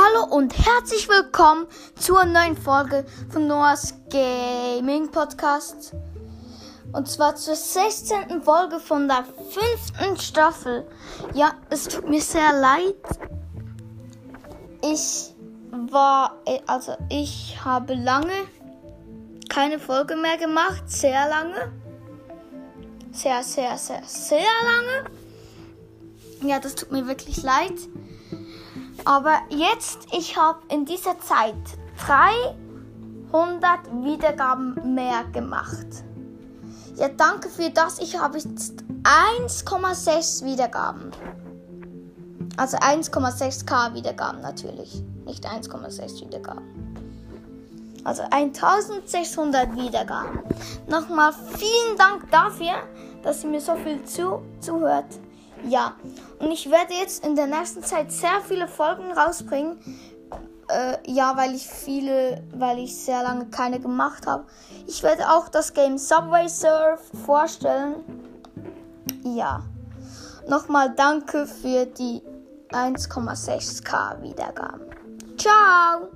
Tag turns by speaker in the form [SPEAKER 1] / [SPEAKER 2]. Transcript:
[SPEAKER 1] Hallo und herzlich willkommen zur neuen Folge von Noahs Gaming Podcast. Und zwar zur 16. Folge von der fünften Staffel. Ja, es tut mir sehr leid. Ich war, also ich habe lange keine Folge mehr gemacht. Sehr lange. Sehr, sehr, sehr, sehr lange. Ja, das tut mir wirklich leid. Aber jetzt, ich habe in dieser Zeit 300 Wiedergaben mehr gemacht. Ja, danke für das. Ich habe jetzt 1,6 Wiedergaben. Also 1,6k Wiedergaben natürlich. Nicht 1,6 Wiedergaben. Also 1600 Wiedergaben. Nochmal vielen Dank dafür, dass ihr mir so viel zu, zuhört. Ja, und ich werde jetzt in der nächsten Zeit sehr viele Folgen rausbringen. Äh, ja, weil ich viele, weil ich sehr lange keine gemacht habe. Ich werde auch das Game Subway Surf vorstellen. Ja. Nochmal danke für die 1,6k Wiedergaben. Ciao!